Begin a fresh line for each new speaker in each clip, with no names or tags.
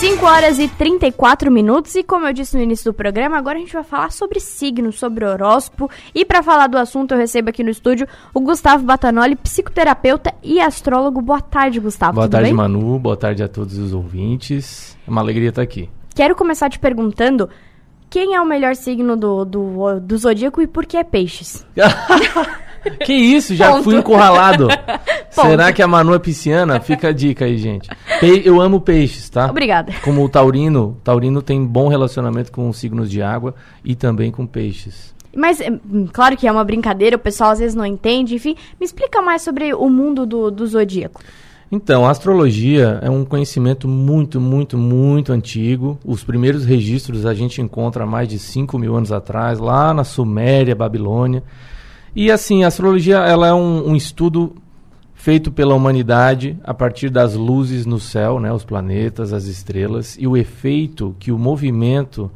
5 horas e 34 minutos e como eu disse no início do programa, agora a gente vai falar sobre signos, sobre horóscopo e para falar do assunto eu recebo aqui no estúdio o Gustavo Batanoli, psicoterapeuta e astrólogo. Boa tarde, Gustavo.
Boa
Tudo
tarde,
bem?
Manu. Boa tarde a todos os ouvintes. É uma alegria estar aqui.
Quero começar te perguntando quem é o melhor signo do, do, do zodíaco e por que é peixes?
que isso? Já
Ponto.
fui encurralado. Será que a Manu é pisciana? Fica a dica aí, gente. Eu amo peixes, tá?
Obrigada.
Como o taurino, taurino tem bom relacionamento com os signos de água e também com peixes.
Mas, hum, claro que é uma brincadeira, o pessoal às vezes não entende, enfim. Me explica mais sobre o mundo do, do zodíaco.
Então, a astrologia é um conhecimento muito, muito, muito antigo. Os primeiros registros a gente encontra há mais de 5 mil anos atrás, lá na Suméria, Babilônia. E assim, a astrologia ela é um, um estudo feito pela humanidade a partir das luzes no céu, né, os planetas, as estrelas, e o efeito que o movimento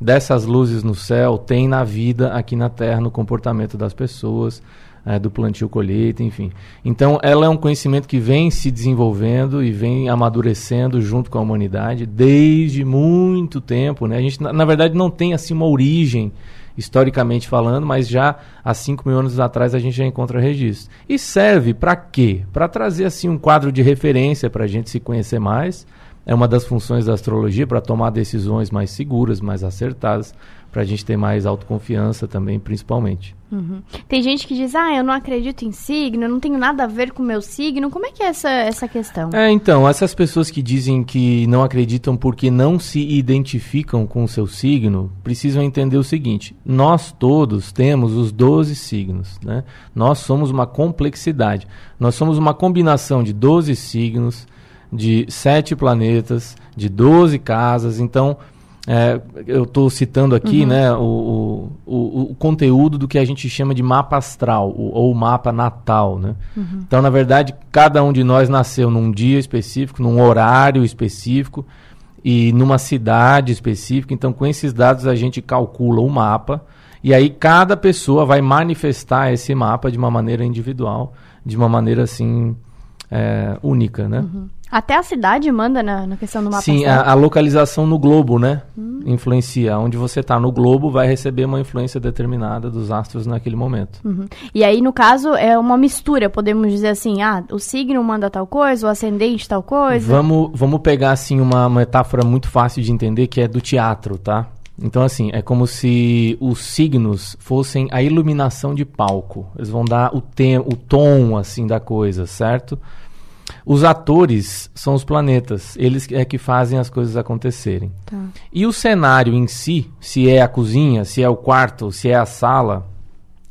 dessas luzes no céu tem na vida aqui na Terra, no comportamento das pessoas, eh, do plantio colheita, enfim. Então, ela é um conhecimento que vem se desenvolvendo e vem amadurecendo junto com a humanidade desde muito tempo, né? A gente, na, na verdade, não tem assim uma origem historicamente falando, mas já há 5 mil anos atrás a gente já encontra registros. E serve para quê? Para trazer assim um quadro de referência para a gente se conhecer mais. É uma das funções da astrologia para tomar decisões mais seguras, mais acertadas, para a gente ter mais autoconfiança também, principalmente.
Tem gente que diz, ah, eu não acredito em signo, eu não tenho nada a ver com o meu signo. Como é que é essa, essa questão?
É, então, essas pessoas que dizem que não acreditam porque não se identificam com o seu signo, precisam entender o seguinte: nós todos temos os 12 signos, né? Nós somos uma complexidade. Nós somos uma combinação de 12 signos, de sete planetas, de 12 casas. Então, é, eu estou citando aqui né, o, o, o, conteúdo do que a gente chama de mapa astral, o- ou mapa natal. Né? Então, na verdade, cada um de nós nasceu num dia específico, num horário específico e numa cidade específica. Então, com esses dados, a gente calcula o mapa e aí cada pessoa vai manifestar esse mapa de uma maneira individual, de uma maneira assim é, única, né?
Até a cidade manda na, na questão do mapa
Sim, a, a localização no globo, né? Influencia. Onde você está no globo vai receber uma influência determinada dos astros naquele momento.
Uhum. E aí, no caso, é uma mistura. Podemos dizer assim, ah, o signo manda tal coisa, o ascendente tal coisa.
Vamos, vamos pegar assim uma metáfora muito fácil de entender que é do teatro, tá? Então assim, é como se os signos fossem a iluminação de palco. Eles vão dar o, tem, o tom assim da coisa, certo? Os atores são os planetas, eles é que fazem as coisas acontecerem.
Tá.
E o cenário em si, se é a cozinha, se é o quarto, se é a sala,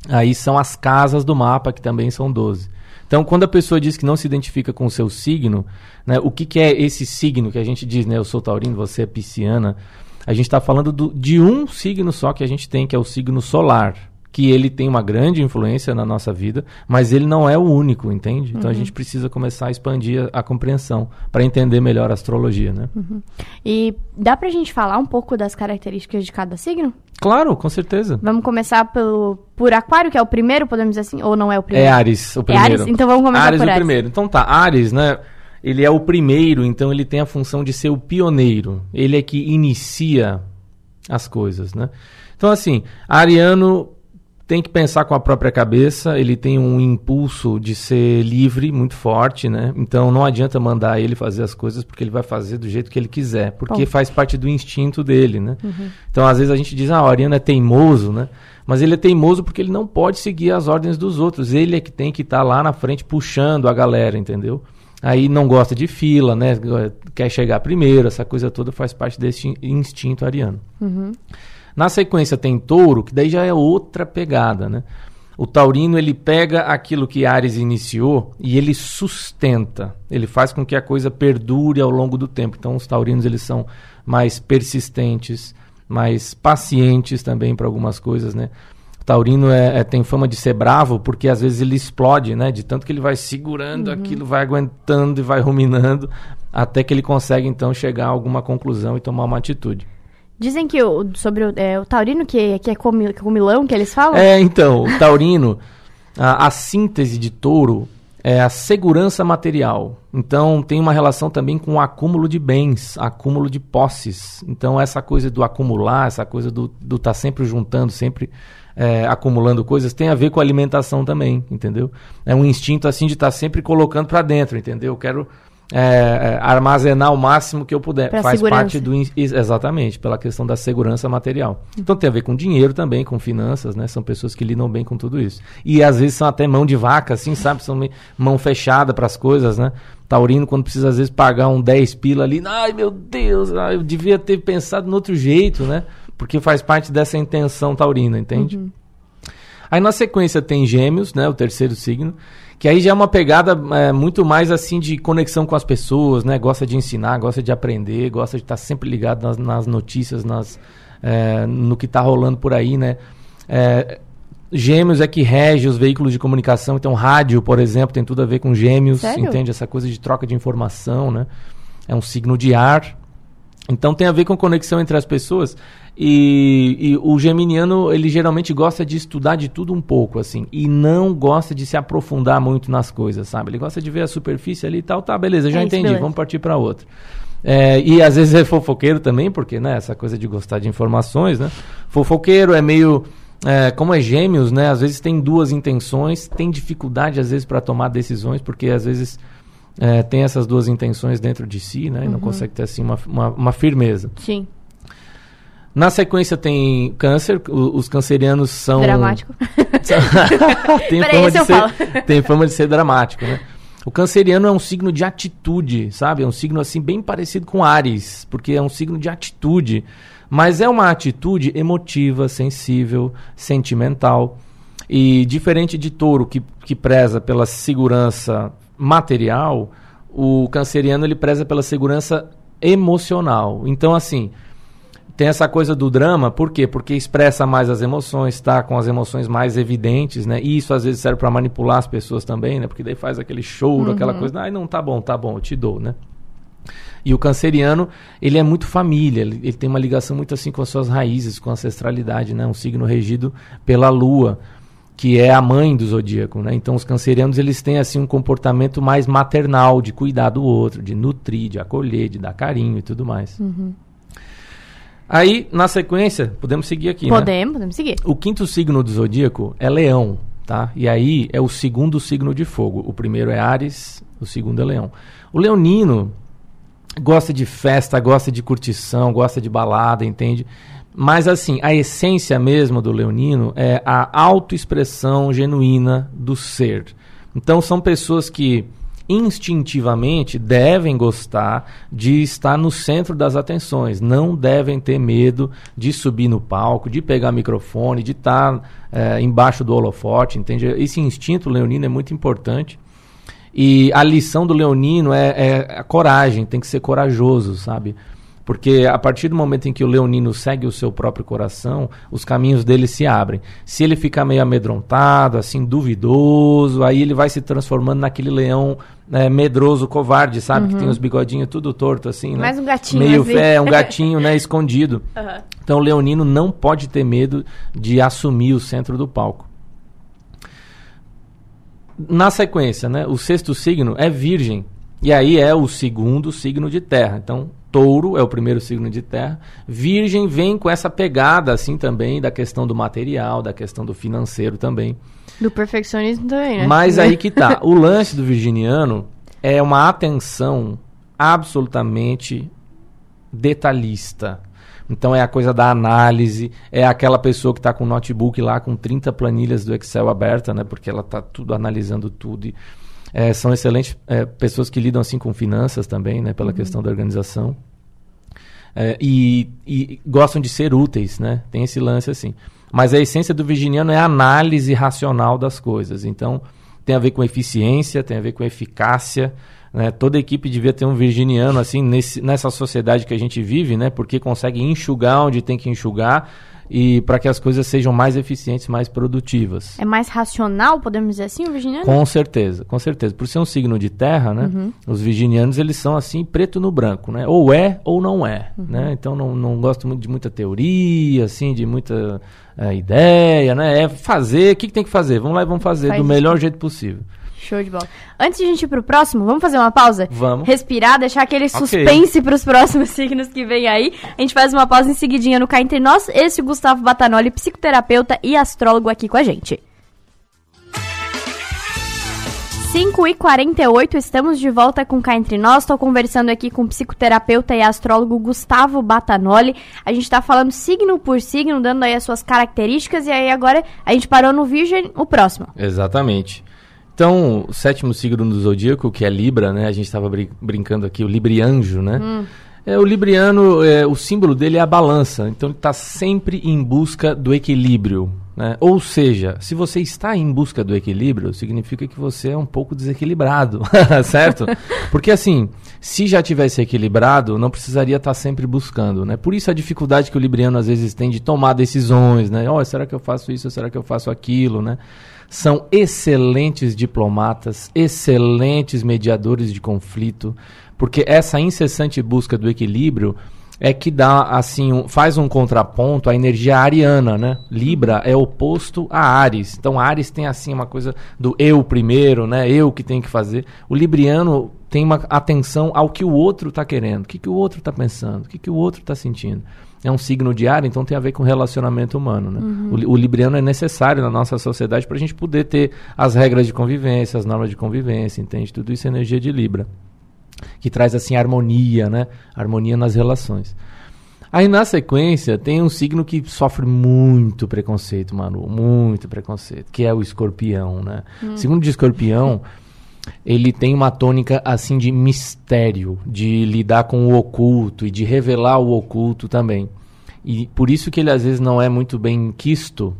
aí são as casas do mapa, que também são 12. Então, quando a pessoa diz que não se identifica com o seu signo, né, o que, que é esse signo que a gente diz, né? Eu sou taurino, você é pisciana. A gente está falando do- de um signo só que a gente tem, que é o signo solar. Que ele tem uma grande influência na nossa vida, mas ele não é o único, entende? Então a gente precisa começar a expandir a, a compreensão para entender melhor a astrologia, né?
E dá pra gente falar um pouco das características de cada signo?
Claro, com certeza.
Vamos começar pelo, por Aquário, que é o primeiro, podemos dizer assim, ou não é o
É
primeiro?
Ares, o primeiro.
Ares? Então vamos começar
Ares
por
o
Ares.
primeiro. Então tá, Ares, né? Ele é o primeiro, então ele tem a função de ser o pioneiro. Ele é que inicia as coisas, né? Então assim, Ariano tem que pensar com a própria cabeça, ele tem um impulso de ser livre muito forte, né? Então não adianta mandar ele fazer as coisas porque ele vai fazer do jeito que ele quiser, porque
Bom.
faz parte do instinto dele, né? Então às vezes a gente diz, ah, o Ariano é teimoso, né? Mas ele é teimoso porque ele não pode seguir as ordens dos outros, ele é que tem que estar lá na frente puxando a galera, entendeu? Aí não gosta de fila, né? Quer chegar primeiro, essa coisa toda faz parte desse instinto ariano. Na sequência tem touro, que daí já é outra pegada, né? O taurino, ele pega aquilo que Ares iniciou e ele sustenta. Ele faz com que a coisa perdure ao longo do tempo. Então, os taurinos, eles são mais persistentes, mais pacientes também para algumas coisas, né? O taurino é, é- tem fama de ser bravo porque às vezes ele explode, né? De tanto que ele vai segurando aquilo, vai aguentando e vai ruminando, até que ele consegue, então, chegar a alguma conclusão e tomar uma atitude.
Dizem que o, sobre o, é, o taurino, que, que é comi- comilão, que eles falam?
É, então, o taurino, a, a síntese de touro é a segurança material. Então tem uma relação também com o acúmulo de bens, acúmulo de posses. Então essa coisa do acumular, essa coisa do estar tá sempre juntando, sempre é, acumulando coisas, tem a ver com alimentação também, entendeu? É um instinto assim de estar tá sempre colocando para dentro, entendeu? Eu quero é, é, armazenar o máximo que eu puder.
Pra
Faz
segurança.
parte do. Exatamente, pela questão da segurança material. Então tem a ver com dinheiro também, com finanças, né? São pessoas que lidam bem com tudo isso. E às vezes são até mão de vaca, assim, sabe? São mão fechada para as coisas, né? Taurino, quando precisa às vezes pagar um 10 pila ali, ai meu Deus, eu devia ter pensado no outro jeito, né? Porque faz parte dessa intenção taurina, entende?
Uhum.
Aí na sequência tem Gêmeos, né? O terceiro signo. Que aí já é uma pegada é, muito mais assim de conexão com as pessoas, né? Gosta de ensinar, gosta de aprender, gosta de estar sempre ligado nas, nas notícias, nas, é, no que está rolando por aí, né? É, gêmeos é que rege os veículos de comunicação, então rádio, por exemplo, tem tudo a ver com gêmeos,
Sério?
entende? Essa coisa de troca de informação, né? É um signo de ar. Então tem a ver com conexão entre as pessoas. E, e, o geminiano, ele geralmente gosta de estudar de tudo um pouco, assim, e não gosta de se aprofundar muito nas coisas, sabe? Ele gosta de ver a superfície ali e tal, tá, beleza, já
É
entendi, vamos partir para outra. É, e às vezes é fofoqueiro também, porque, né, essa coisa de gostar de informações, né? Fofoqueiro é meio. é, como é gêmeos, né? Às vezes tem duas intenções, tem dificuldade às vezes para tomar decisões, porque às vezes é, tem essas duas intenções dentro de si, né? E não consegue ter assim uma, uma, uma firmeza.
Sim.
Na sequência tem câncer, o- os cancerianos são.
Dramático.
tem, fama de ser,
falo.
tem fama de ser dramático, né? O canceriano é um signo de atitude, sabe? É um signo assim bem parecido com Ares, porque é um signo de atitude, mas é uma atitude emotiva, sensível, sentimental. E diferente de touro, que, que preza pela segurança material, o canceriano ele preza pela segurança emocional. Então, assim, tem essa coisa do drama, por quê? Porque expressa mais as emoções, está com as emoções mais evidentes, né? E isso às vezes serve para manipular as pessoas também, né? Porque daí faz aquele choro, aquela coisa, ai, não, tá bom, tá bom, eu te dou, né? E o canceriano, ele é muito família, ele, ele tem uma ligação muito assim com as suas raízes, com a ancestralidade, né? Um signo regido pela lua, que é a mãe do zodíaco, né? Então os cancerianos, eles têm assim um comportamento mais maternal, de cuidar do outro, de nutrir, de acolher, de dar carinho e tudo mais. Aí, na sequência, podemos seguir aqui, né?
Podemos, podemos seguir.
O quinto signo do zodíaco é Leão, tá? E aí é o segundo signo de fogo. O primeiro é Ares, o segundo é Leão. O leonino gosta de festa, gosta de curtição, gosta de balada, entende? Mas assim, a essência mesmo do leonino é a autoexpressão genuína do ser. Então são pessoas que instintivamente devem gostar de estar no centro das atenções, não devem ter medo de subir no palco, de pegar microfone, de estar eh, embaixo do holofote, entende? Esse instinto leonino é muito importante. E a lição do leonino é, é a coragem, tem que ser corajoso, sabe? Porque a partir do momento em que o leonino segue o seu próprio coração, os caminhos dele se abrem. Se ele ficar meio amedrontado, assim, duvidoso, aí ele vai se transformando naquele leão né, medroso, covarde, sabe? Que tem os bigodinhos tudo torto, assim, né?
Mais um gatinho,
Meio
assim.
é, um gatinho, né, escondido. Então o leonino não pode ter medo de assumir o centro do palco. Na sequência, né, o sexto signo é Virgem. E aí é o segundo signo de terra. Então, Touro é o primeiro signo de terra. Virgem vem com essa pegada assim também da questão do material, da questão do financeiro também.
Do perfeccionismo também, né?
Mas aí que tá. O lance do virginiano é uma atenção absolutamente detalhista. Então é a coisa da análise, é aquela pessoa que está com o notebook lá com 30 planilhas do Excel aberta, né? Porque ela está tudo analisando tudo. E, é, são excelentes é, pessoas que lidam assim com finanças também, né? Pela questão da organização. É, e, e gostam de ser úteis, né? Tem esse lance assim. Mas a essência do virginiano é a análise racional das coisas. Então, tem a ver com eficiência, tem a ver com eficácia. Né? Toda equipe devia ter um virginiano assim nesse, nessa sociedade que a gente vive, né? Porque consegue enxugar onde tem que enxugar e para que as coisas sejam mais eficientes, mais produtivas.
É mais racional, podemos dizer assim, o virginiano?
Com certeza, com certeza. Por ser um signo de terra, né?
Uhum.
Os virginianos, eles são assim, preto no branco, né? Ou é ou não é,
Uhum.
né? Então não, não gosto muito de muita teoria, assim, de muita eh, ideia, né? É fazer, o que, que tem que fazer? Vamos lá e vamos fazer
Faz
do melhor jeito possível.
Show de bola. Antes de a gente ir pro próximo, vamos fazer uma pausa?
Vamos.
Respirar, deixar aquele suspense pros próximos signos que vem aí. A gente faz uma pausa em seguidinha no Cá Entre Nós. Esse é o Gustavo Batanoli, psicoterapeuta e astrólogo aqui com a gente. 5 e 48 estamos de volta com Cá Entre Nós. Estou conversando aqui com o psicoterapeuta e astrólogo Gustavo Batanoli. A gente está falando signo por signo, dando aí as suas características. E aí agora a gente parou no Virgem, o próximo.
Exatamente. Então, o sétimo signo do zodíaco, que é Libra, né? A gente estava brin brincando aqui, o Librianjo, né? Hum. É, o Libriano, é, o símbolo dele é a balança. Então, ele está sempre em busca do equilíbrio. Né? Ou seja, se você está em busca do equilíbrio, significa que você é um pouco desequilibrado, certo? Porque assim, se já tivesse equilibrado, não precisaria estar sempre buscando, né? Por isso a dificuldade que o libriano às vezes tem de tomar decisões, né? Oh, será que eu faço isso? Será que eu faço aquilo, né? São excelentes diplomatas, excelentes mediadores de conflito, porque essa incessante busca do equilíbrio é que dá assim um, faz um contraponto à energia ariana, né? Libra é oposto a Ares. Então Ares tem assim uma coisa do eu primeiro, né? Eu que tenho que fazer. O libriano tem uma atenção ao que o outro está querendo, o que, que o outro está pensando, o que, que o outro está sentindo. É um signo de ar, então tem a ver com relacionamento humano. Né? Uhum. O, o, libriano é necessário na nossa sociedade para a gente poder ter as regras de convivência, as normas de convivência, entende? Tudo isso é energia de Libra que traz assim harmonia, né? Harmonia nas relações. Aí na sequência tem um signo que sofre muito preconceito, Manu, muito preconceito, que é o escorpião, né? Hum. Segundo de escorpião, ele tem uma tônica assim de mistério, de lidar com o oculto e de revelar o oculto também. E por isso que ele às vezes não é muito bem quisto,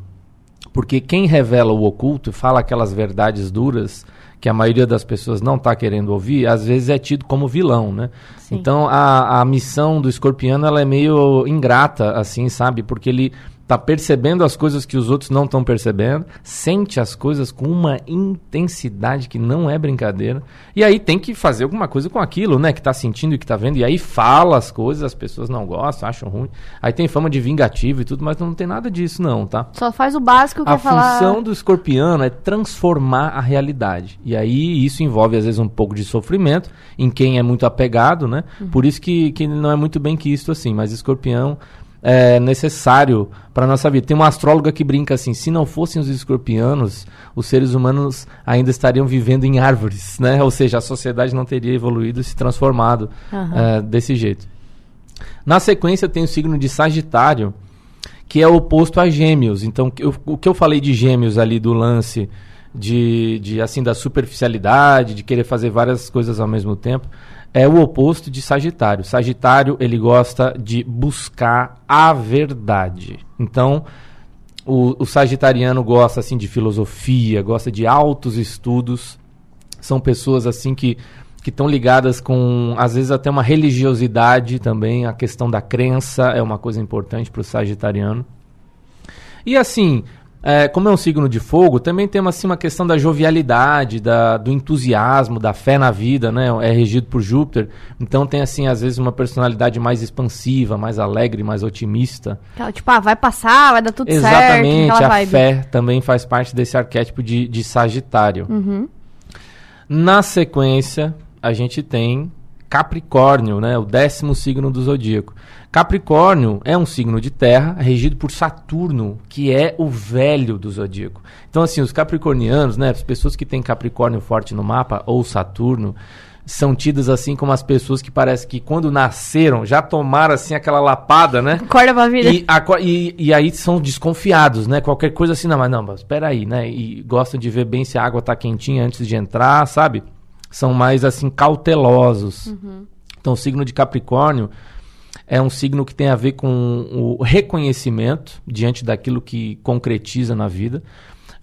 porque quem revela o oculto, fala aquelas verdades duras, que a maioria das pessoas não está querendo ouvir, às vezes é tido como vilão, né? Sim. Então a, a missão do escorpiano ela é meio ingrata, assim, sabe? Porque ele tá percebendo as coisas que os outros não estão percebendo, sente as coisas com uma intensidade que não é brincadeira, e aí tem que fazer alguma coisa com aquilo, né, que tá sentindo e que tá vendo, e aí fala as coisas, as pessoas não gostam, acham ruim. Aí tem fama de vingativo e tudo, mas não tem nada disso não, tá?
Só faz o básico que
A
falar...
função do escorpiano é transformar a realidade. E aí isso envolve às vezes um pouco de sofrimento em quem é muito apegado, né? Uhum. Por isso que, que não é muito bem quisto assim, mas escorpião é, necessário para nossa vida. Tem uma astróloga que brinca assim: se não fossem os escorpianos, os seres humanos ainda estariam vivendo em árvores, né? Ou seja, a sociedade não teria evoluído e se transformado uhum. é, desse jeito. Na sequência tem o signo de Sagitário, que é oposto a Gêmeos. Então, eu, o que eu falei de Gêmeos ali do lance de, de assim da superficialidade, de querer fazer várias coisas ao mesmo tempo, é o oposto de Sagitário. Sagitário, ele gosta de buscar a verdade. Então, o, o sagitariano gosta assim de filosofia, gosta de altos estudos. São pessoas assim que que estão ligadas com, às vezes, até uma religiosidade também. A questão da crença é uma coisa importante para o sagitariano. E assim, é, como é um signo de fogo, também tem assim, uma questão da jovialidade, da, do entusiasmo, da fé na vida, né? É regido por Júpiter. Então tem, assim, às vezes uma personalidade mais expansiva, mais alegre, mais otimista.
Tipo, ah, vai passar, vai dar tudo
Exatamente,
certo.
Exatamente, a fé também faz parte desse arquétipo de, de Sagitário.
Uhum.
Na sequência, a gente tem Capricórnio, né? O décimo signo do zodíaco. Capricórnio é um signo de terra regido por Saturno, que é o velho do zodíaco. Então, assim, os capricornianos, né? As pessoas que têm Capricórnio forte no mapa, ou Saturno, são tidas assim como as pessoas que parece que quando nasceram já tomaram assim aquela lapada, né?
Acorda pra vida.
E, e, e, aí são desconfiados, né? Qualquer coisa assim, não, mas não, mas espera aí, né? E gostam de ver bem se a água tá quentinha antes de entrar, sabe? São mais assim cautelosos. Uhum. Então, o signo de Capricórnio é um signo que tem a ver com o reconhecimento diante daquilo que concretiza na vida.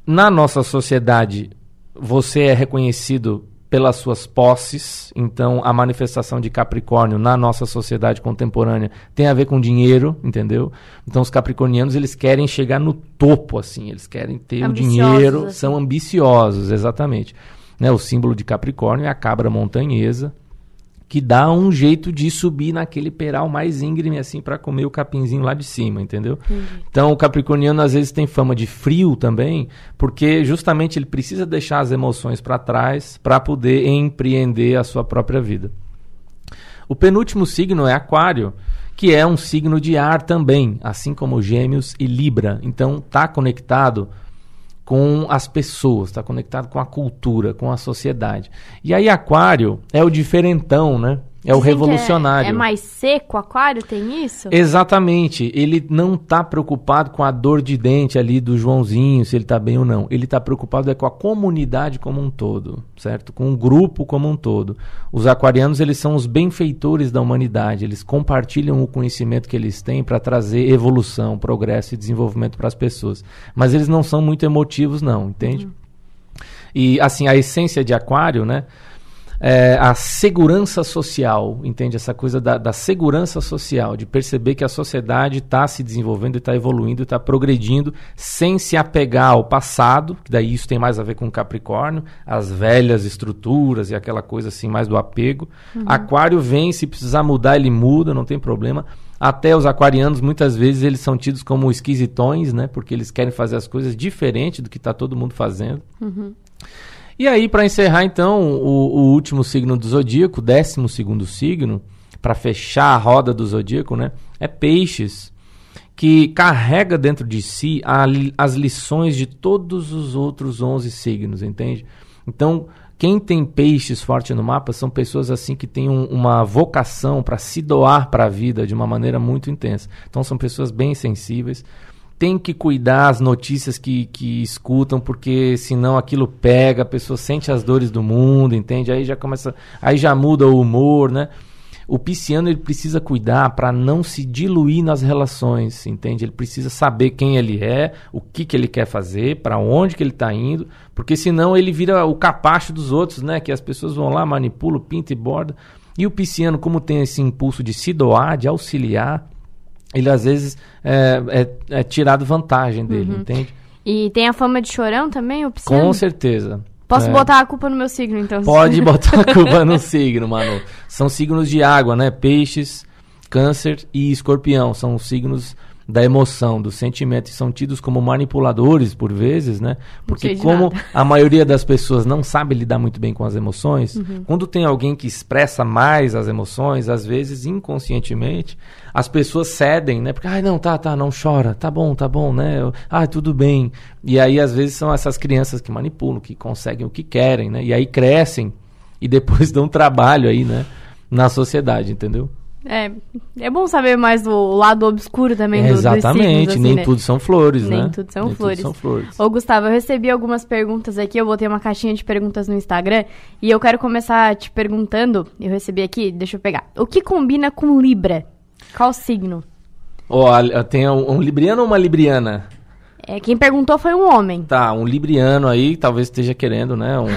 Na nossa sociedade, você é reconhecido pelas suas posses, então a manifestação de Capricórnio na nossa sociedade contemporânea tem a ver com dinheiro, entendeu? Então os capricornianos eles querem chegar no topo assim, eles querem ter ambiciosos, o dinheiro, assim. são ambiciosos, exatamente. Né? O símbolo de Capricórnio é a cabra montanhesa, que dá um jeito de subir naquele peral mais íngreme assim para comer o capinzinho lá de cima, entendeu? Entendi. Então o capricorniano às vezes tem fama de frio também, porque justamente ele precisa deixar as emoções para trás para poder empreender a sua própria vida. O penúltimo signo é Aquário, que é um signo de ar também, assim como Gêmeos e Libra. Então tá conectado com as pessoas, está conectado com a cultura, com a sociedade. E aí Aquário é o diferentão, né? É o revolucionário.
É, é, mais seco, aquário tem isso?
Exatamente. Ele não está preocupado com a dor de dente ali do Joãozinho, se ele está bem ou não. Ele está preocupado é com a comunidade como um todo, certo? Com o grupo como um todo. Os aquarianos, eles são os benfeitores da humanidade. Eles compartilham o conhecimento que eles têm para trazer evolução, progresso e desenvolvimento para as pessoas. Mas eles não são muito emotivos, não, entende? Uhum. E, assim, a essência de aquário, né? É, a segurança social, entende? Essa coisa da, da segurança social, de perceber que a sociedade está se desenvolvendo, está evoluindo, está progredindo, sem se apegar ao passado, que daí isso tem mais a ver com Capricórnio, as velhas estruturas e aquela coisa assim mais do apego. Uhum. Aquário vem, se precisar mudar, ele muda, não tem problema. Até os aquarianos, muitas vezes, eles são tidos como esquisitões, né? Porque eles querem fazer as coisas diferente do que está todo mundo fazendo. Uhum. E aí, para encerrar, então, o, o, último signo do zodíaco, décimo segundo signo, para fechar a roda do zodíaco, né? É peixes, que carrega dentro de si a, as lições de todos os outros 11 signos, entende? Então, quem tem peixes forte no mapa são pessoas assim que têm um, uma vocação para se doar para a vida de uma maneira muito intensa. Então, são pessoas bem sensíveis tem que cuidar as notícias que, que escutam, porque senão aquilo pega, a pessoa sente as dores do mundo, entende? Aí já começa, aí já muda o humor, né? O pisciano ele precisa cuidar para não se diluir nas relações, entende? Ele precisa saber quem ele é, o que, que ele quer fazer, para onde que ele está indo, porque senão ele vira o capacho dos outros, né? Que as pessoas vão lá, manipulam, pinta e borda. E o pisciano, como tem esse impulso de se doar, de auxiliar, ele às vezes é, é, é tirado vantagem dele, uhum. entende?
E tem a fama de chorão também, o pisciano?
Com certeza.
Posso é. botar a culpa no meu signo, então?
Pode botar a culpa no signo, mano. São signos de água, né? Peixes, câncer e escorpião. São signos da emoção, do sentimento, e são tidos como manipuladores por vezes, né? Porque como nada. a maioria das pessoas não sabe lidar muito bem com as emoções, uhum. quando tem alguém que expressa mais as emoções, às vezes inconscientemente, as pessoas cedem, né? Porque, ai, ah, não, tá, tá, não chora, tá bom, tá bom, né? Ah, tudo bem. E aí, às vezes, são essas crianças que manipulam, que conseguem o que querem, né? E aí crescem e depois dão trabalho aí, né? Na sociedade, entendeu?
É, é bom saber mais do lado obscuro também do,
Exatamente,
signos, assim,
nem né? tudo são flores,
nem
né?
Tudo são nem flores. tudo são flores. Ô, Gustavo, eu recebi algumas perguntas aqui, eu botei uma caixinha de perguntas no Instagram, e eu quero começar te perguntando, eu recebi aqui, deixa eu pegar. O que combina com Libra? Qual signo?
Olha, tem um, um libriano ou uma libriana?
É, quem perguntou foi um homem.
Tá, um libriano aí, talvez esteja querendo, né, um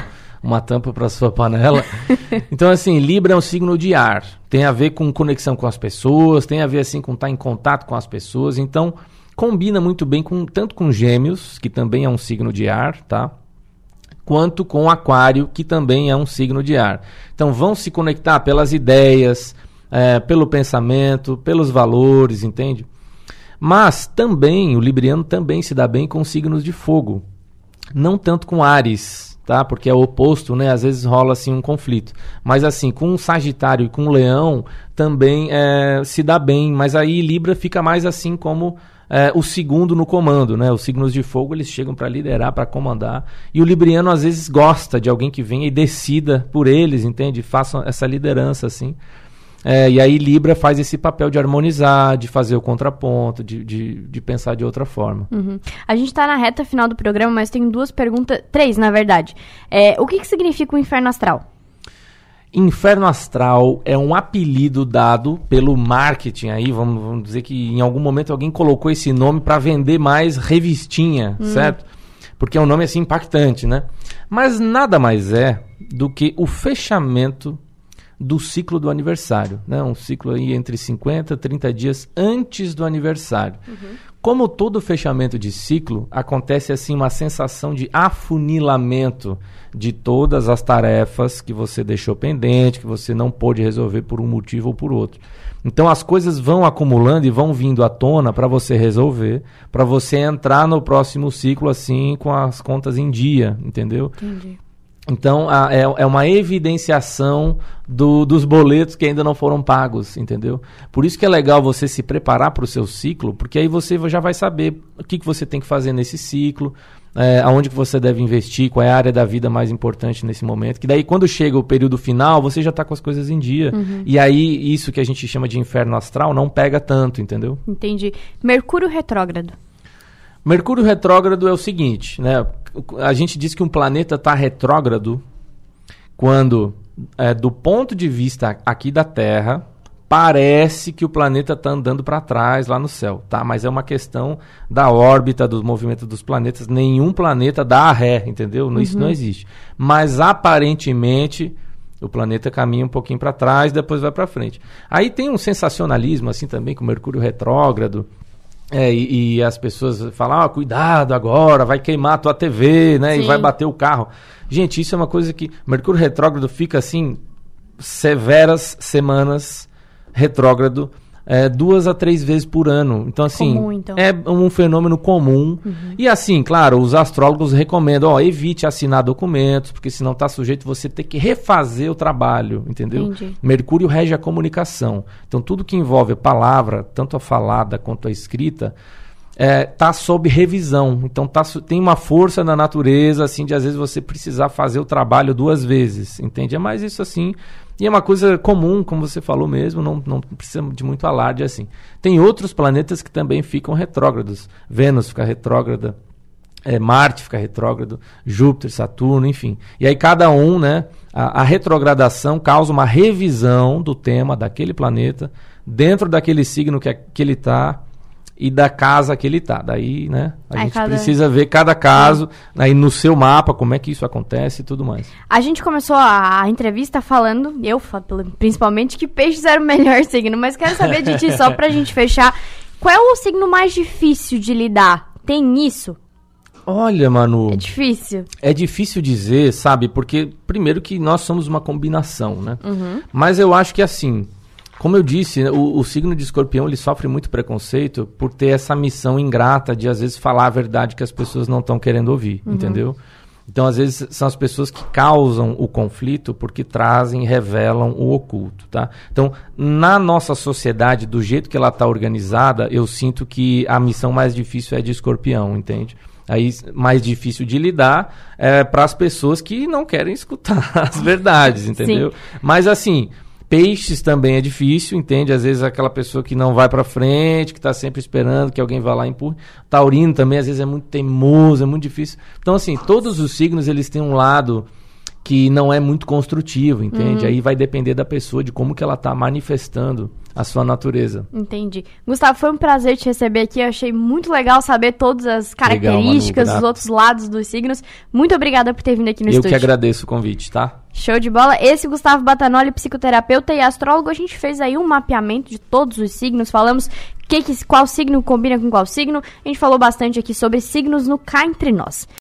uma tampa para sua panela. então, assim, Libra é um signo de ar. Tem a ver com conexão com as pessoas, tem a ver, assim, com estar em contato com as pessoas. Então, combina muito bem com tanto com Gêmeos, que também é um signo de ar, tá? Quanto com Aquário, que também é um signo de ar. Então, vão se conectar pelas ideias, é, pelo pensamento, pelos valores, entende? Mas também, o Libriano também se dá bem com signos de fogo. Não tanto com Ares, tá? Porque é o oposto, né? Às vezes rola assim um conflito. Mas assim, com um Sagitário e com um Leão também é, se dá bem, mas aí Libra fica mais assim como é, o segundo no comando, né? Os signos de fogo eles chegam para liderar, para comandar, e o libriano às vezes gosta de alguém que venha e decida por eles, entende? Façam essa liderança assim. É, e aí Libra faz esse papel de harmonizar, de fazer o contraponto, de, de, de pensar de outra forma.
Uhum. A gente está na reta final do programa, mas tem duas perguntas, três na verdade. É, o que, que significa o inferno astral?
Inferno astral é um apelido dado pelo marketing aí, vamos, vamos dizer que em algum momento alguém colocou esse nome para vender mais revistinha, hum. certo? Porque é um nome assim impactante, né? Mas nada mais é do que o fechamento do ciclo do aniversário, né? Um ciclo aí entre 50 e 30 dias antes do aniversário. Uhum. Como todo fechamento de ciclo, acontece assim uma sensação de afunilamento de todas as tarefas que você deixou pendente, que você não pôde resolver por um motivo ou por outro. Então as coisas vão acumulando e vão vindo à tona para você resolver, para você entrar no próximo ciclo assim com as contas em dia, entendeu? Entendi. Então, a, é, é, uma evidenciação do, dos boletos que ainda não foram pagos, entendeu? Por isso que é legal você se preparar para o seu ciclo, porque aí você já vai saber o que, que você tem que fazer nesse ciclo, é, aonde que você deve investir, qual é a área da vida mais importante nesse momento. Que daí, quando chega o período final, você já está com as coisas em dia. Uhum. E aí, isso que a gente chama de inferno astral não pega tanto, entendeu?
Entendi. Mercúrio retrógrado.
Mercúrio retrógrado é o seguinte, né? a gente diz que um planeta está retrógrado quando, é, do ponto de vista aqui da Terra, parece que o planeta está andando para trás lá no céu, tá? Mas é uma questão da órbita, dos movimentos dos planetas. Nenhum planeta dá a ré, entendeu? Uhum. Isso não existe. Mas aparentemente o planeta caminha um pouquinho para trás, depois vai para frente. Aí tem um sensacionalismo assim também com Mercúrio retrógrado. É, e, e, as pessoas falam, ah, cuidado agora, vai queimar a tua TV, né? Sim. E vai bater o carro. Gente, isso é uma coisa que Mercúrio retrógrado fica assim, severas semanas retrógrado é, duas a três vezes por ano. Então, assim, comum, então. é um fenômeno comum. Uhum. E assim, claro, os astrólogos recomendam, ó, evite assinar documentos, porque senão está sujeito você ter que refazer o trabalho, entendeu? Entendi. Mercúrio rege a comunicação. Então, tudo que envolve a palavra, tanto a falada quanto a escrita, é, tá sob revisão. Então tá, tem uma força na natureza, assim, de às vezes você precisar fazer o trabalho duas vezes, entende? É mais isso assim. E é uma coisa comum, como você falou mesmo, não, não precisa de muito alarde assim. Tem outros planetas que também ficam retrógrados. Vênus fica retrógrada, é, Marte fica retrógrado, Júpiter, Saturno, enfim. E aí cada um, né, a, a retrogradação causa uma revisão do tema daquele planeta dentro daquele signo que, é, que ele está e da casa que ele está. Daí, né, a gente cada... precisa ver cada caso aí no seu mapa, como é que isso acontece e tudo mais.
A gente começou a, a entrevista falando, eu principalmente, que peixes era o melhor signo, mas quero saber de ti, só pra gente fechar, qual é o signo mais difícil de lidar? Tem isso?
Olha, Manu.
É difícil.
É difícil dizer, sabe? Porque, primeiro, que nós somos uma combinação, né? Uhum. Mas eu acho que, assim, como eu disse, né, o, o, signo de escorpião ele sofre muito preconceito por ter essa missão ingrata de às vezes falar a verdade que as pessoas não estão querendo ouvir, uhum. entendeu? Então, às vezes, são as pessoas que causam o conflito porque trazem, revelam o oculto, tá? Então, na nossa sociedade, do jeito que ela está organizada, eu sinto que a missão mais difícil é de escorpião, entende? Aí, mais difícil de lidar é para as pessoas que não querem escutar as verdades, entendeu? Sim. Mas, assim, Peixes também é difícil, entende? Às vezes aquela pessoa que não vai para frente, que está sempre esperando que alguém vá lá e empurre. Taurino também às vezes é muito teimoso, é muito difícil. Então assim, todos os signos eles têm um lado que não é muito construtivo, entende? Uhum. Aí vai depender da pessoa, de como que ela está manifestando a sua natureza.
Entendi. Gustavo, foi um prazer te receber aqui. Eu achei muito legal saber todas as características, legal, Manu, os outros lados dos signos. Muito obrigada por ter vindo aqui no
Eu
estúdio.
Eu que agradeço o convite, tá?
Show de bola. Esse Gustavo Batanoli, psicoterapeuta e astrólogo, a gente fez aí um mapeamento de todos os signos. Falamos que, que, qual signo combina com qual signo. A gente falou bastante aqui sobre signos no Cá Entre Nós.